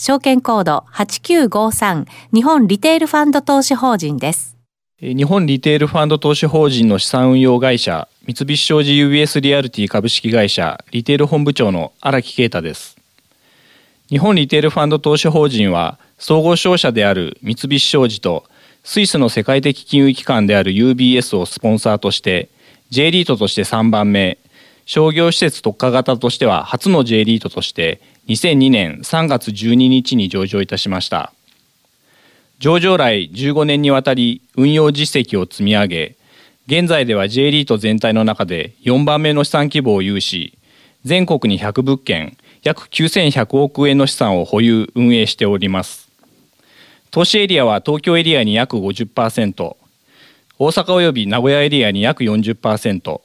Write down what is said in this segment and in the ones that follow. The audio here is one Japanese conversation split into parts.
証券コード8953日本リテールファンド投資法人です。日本リテールファンド投資法人の資産運用会社三菱商事 UBS リアルティ株式会社リテール本部長の荒木啓太です日本リテールファンド投資法人は総合商社である三菱商事とスイスの世界的金融機関である UBS をスポンサーとして J リートとして3番目商業施設特化型としては初の J リートとして2002年3月12日に上場いたしました。上場来15年にわたり運用実績を積み上げ現在では J リート全体の中で4番目の資産規模を有し全国に100物件約9100億円の資産を保有運営しております。投資エリアは東京エリアに約50%大阪及び名古屋エリアに約40%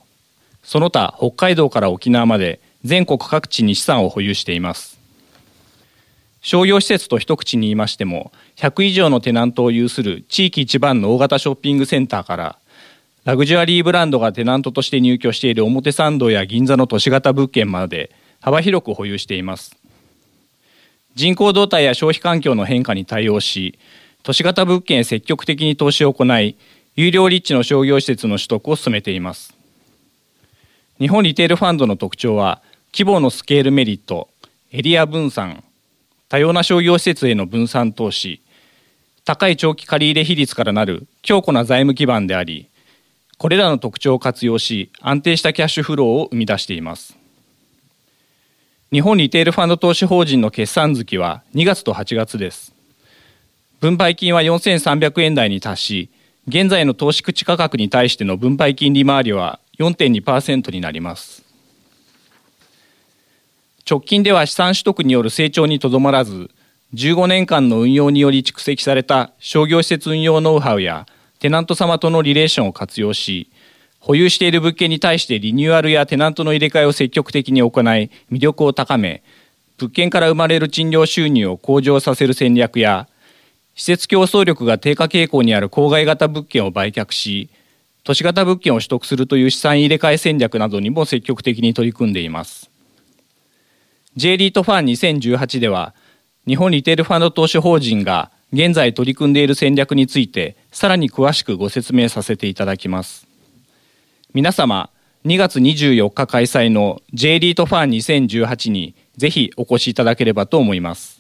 その他北海道から沖縄まで全国各地に資産を保有しています。商業施設と一口に言いましても100以上のテナントを有する地域一番の大型ショッピングセンターからラグジュアリーブランドがテナントとして入居している表参道や銀座の都市型物件まで幅広く保有しています。人口動態や消費環境の変化に対応し都市型物件へ積極的に投資を行い有料立地の商業施設の取得を進めています。日本リテールファンドの特徴は規模のスケールメリットエリア分散多様な商業施設への分散投資高い長期借入比率からなる強固な財務基盤でありこれらの特徴を活用し安定したキャッシュフローを生み出しています。日本リテールファンド投資法人の決算月は2月と8月です。分配金は4300円台に達し現在の投資口価格に対しての分配金利回りは4.2%になります。直近では資産取得による成長にとどまらず15年間の運用により蓄積された商業施設運用ノウハウやテナント様とのリレーションを活用し保有している物件に対してリニューアルやテナントの入れ替えを積極的に行い魅力を高め物件から生まれる賃料収入を向上させる戦略や施設競争力が低下傾向にある郊外型物件を売却し都市型物件を取得するという資産入れ替え戦略などにも積極的に取り組んでいます。J リートファン2018では日本リテールファンド投資法人が現在取り組んでいる戦略についてさらに詳しくご説明させていただきます。皆様2月24日開催の J リートファン2018にぜひお越しいただければと思います。